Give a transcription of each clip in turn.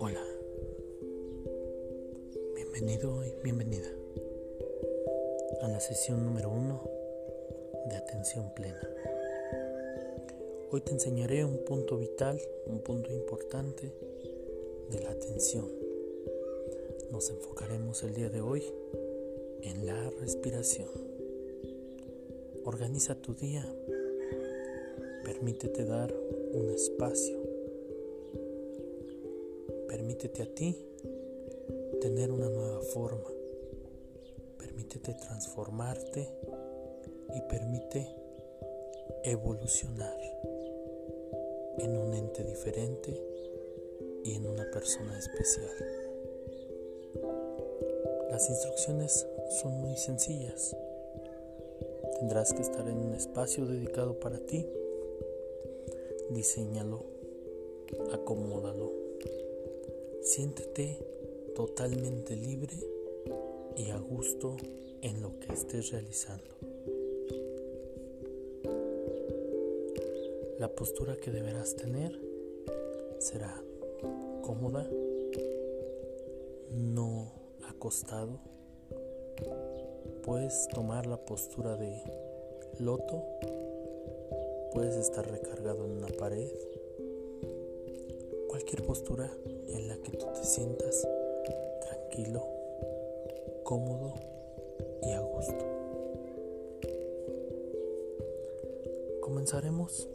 Hola, bienvenido y bienvenida a la sesión número uno de atención plena. Hoy te enseñaré un punto vital, un punto importante de la atención. Nos enfocaremos el día de hoy en la respiración. Organiza tu día. Permítete dar un espacio. Permítete a ti tener una nueva forma. Permítete transformarte y permite evolucionar en un ente diferente y en una persona especial. Las instrucciones son muy sencillas. Tendrás que estar en un espacio dedicado para ti. Diseñalo, acomódalo. Siéntete totalmente libre y a gusto en lo que estés realizando. La postura que deberás tener será cómoda, no acostado. Puedes tomar la postura de loto, puedes estar recargado en una pared, cualquier postura en la que tú te sientas tranquilo, cómodo y a gusto. Comenzaremos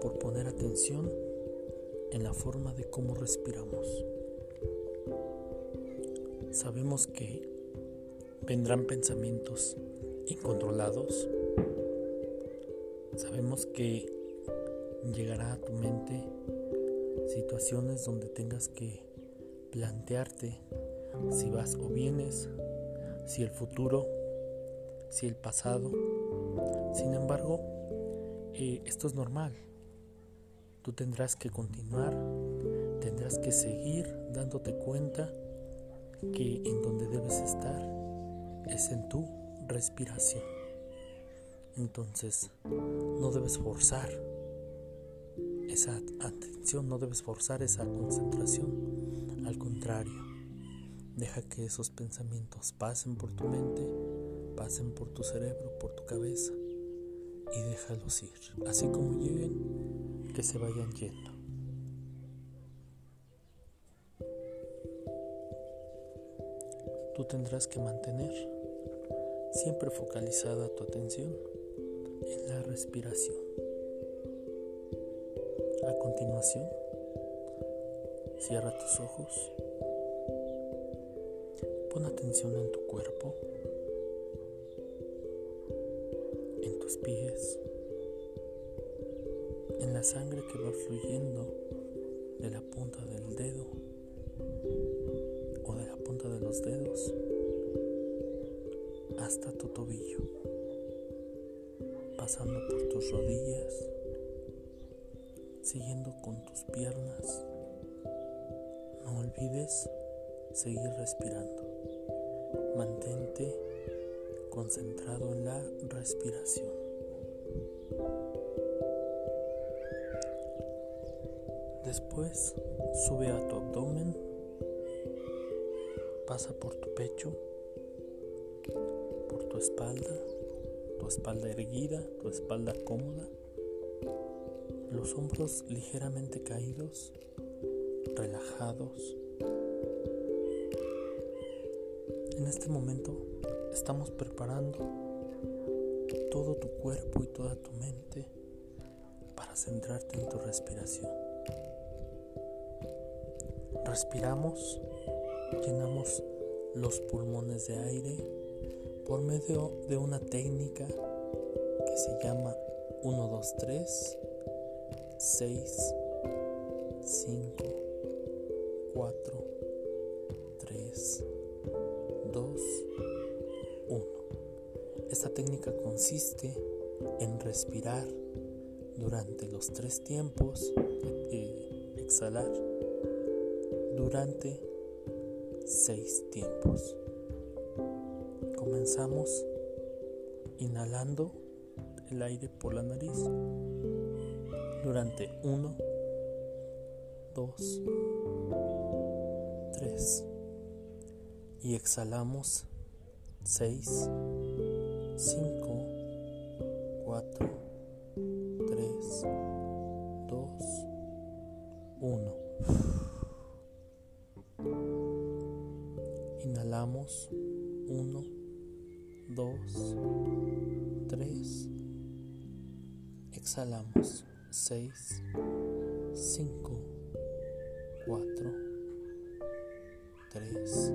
por poner atención en la forma de cómo respiramos. Sabemos que vendrán pensamientos incontrolados. Sabemos que llegará a tu mente situaciones donde tengas que plantearte si vas o vienes, si el futuro, si el pasado. Sin embargo, eh, esto es normal. Tú tendrás que continuar, tendrás que seguir dándote cuenta que en donde debes estar es en tu respiración. Entonces, no debes forzar esa atención, no debes forzar esa concentración. Al contrario, deja que esos pensamientos pasen por tu mente, pasen por tu cerebro, por tu cabeza y déjalos ir. Así como lleguen, que se vayan yendo. Tú tendrás que mantener siempre focalizada tu atención en la respiración. A continuación, cierra tus ojos, pon atención en tu cuerpo, en tus pies, en la sangre que va fluyendo de la punta del dedo o de la punta de los dedos hasta tu tobillo, pasando por tus rodillas, siguiendo con tus piernas. No olvides seguir respirando. Mantente concentrado en la respiración. Después sube a tu abdomen, pasa por tu pecho, tu espalda, tu espalda erguida, tu espalda cómoda, los hombros ligeramente caídos, relajados. En este momento estamos preparando todo tu cuerpo y toda tu mente para centrarte en tu respiración. Respiramos, llenamos los pulmones de aire por medio de una técnica que se llama 1, 2, 3, 6, 5, 4, 3, 2, 1. Esta técnica consiste en respirar durante los tres tiempos, eh, exhalar durante seis tiempos. Comenzamos inhalando el aire por la nariz durante 1, 2, 3 y exhalamos 6, 5, 4, 3, 2, 1. Inhalamos 1, 2, 3. Exhalamos 6, 5, 4, 3,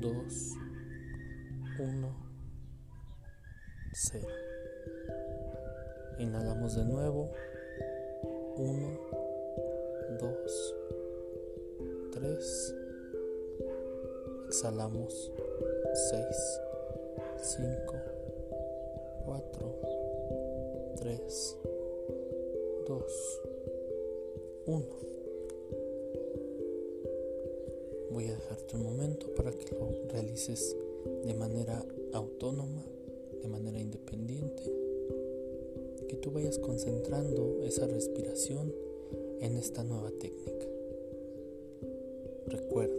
2, 1, 0. Inhalamos de nuevo. 1, 2, 3. Exhalamos 6, 5, 4, 3, 2, 1. Voy a dejarte un momento para que lo realices de manera autónoma, de manera independiente, que tú vayas concentrando esa respiración en esta nueva técnica. Recuerda,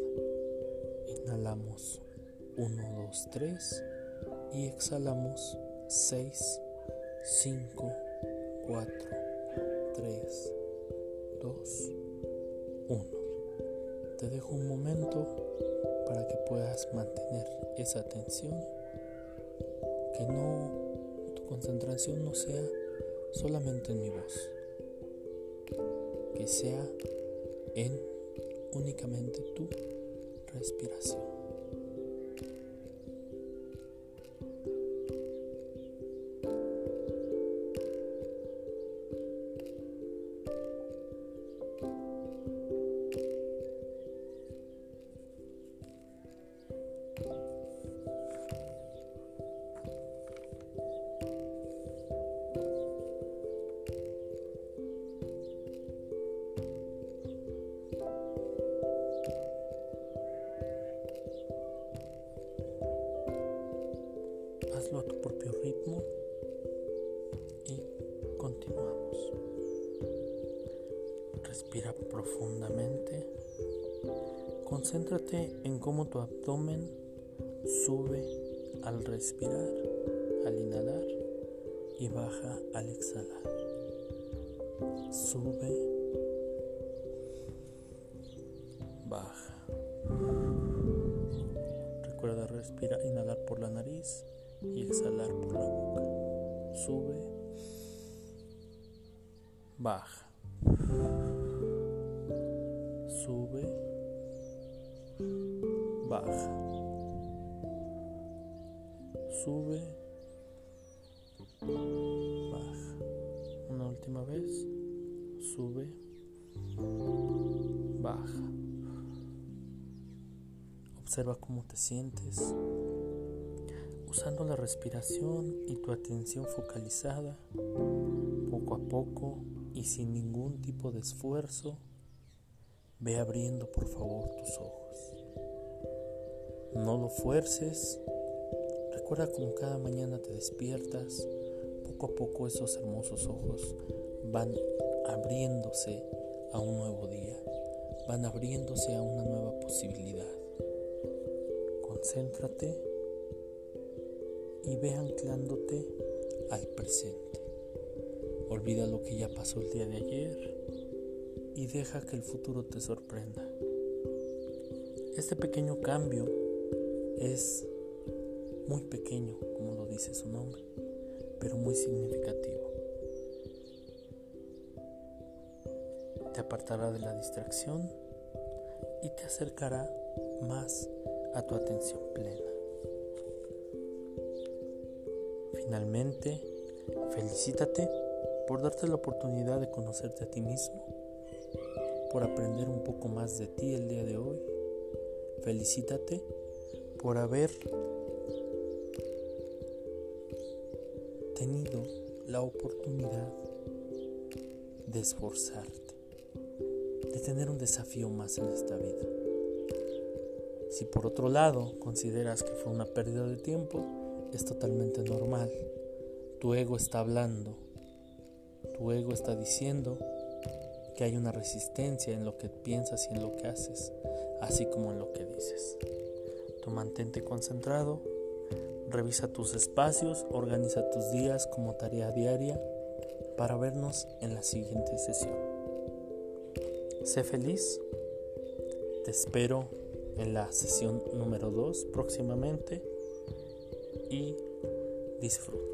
inhalamos 1, 2, 3 y exhalamos 6, 5, 4, 3, 2, 1. Te dejo un momento para que puedas mantener esa atención, que no tu concentración no sea solamente en mi voz, que sea en únicamente tu respiración. Respira profundamente. Concéntrate en cómo tu abdomen sube al respirar, al inhalar y baja al exhalar. Sube, baja. Recuerda respirar, inhalar por la nariz y exhalar por la boca. Sube, baja. Sube, baja. Sube, baja. Una última vez. Sube, baja. Observa cómo te sientes usando la respiración y tu atención focalizada, poco a poco y sin ningún tipo de esfuerzo, ve abriendo por favor tus ojos. No lo fuerces, recuerda como cada mañana te despiertas, poco a poco esos hermosos ojos van abriéndose a un nuevo día, van abriéndose a una nueva posibilidad. Concéntrate y ve anclándote al presente. Olvida lo que ya pasó el día de ayer y deja que el futuro te sorprenda. Este pequeño cambio es muy pequeño, como lo dice su nombre, pero muy significativo. Te apartará de la distracción y te acercará más a tu atención plena. Finalmente, felicítate por darte la oportunidad de conocerte a ti mismo, por aprender un poco más de ti el día de hoy. Felicítate por haber tenido la oportunidad de esforzarte, de tener un desafío más en esta vida. Si por otro lado consideras que fue una pérdida de tiempo, es totalmente normal. Tu ego está hablando, tu ego está diciendo que hay una resistencia en lo que piensas y en lo que haces, así como en lo que dices. Tu mantente concentrado, revisa tus espacios, organiza tus días como tarea diaria para vernos en la siguiente sesión. Sé feliz, te espero en la sesión número 2 próximamente y disfruta.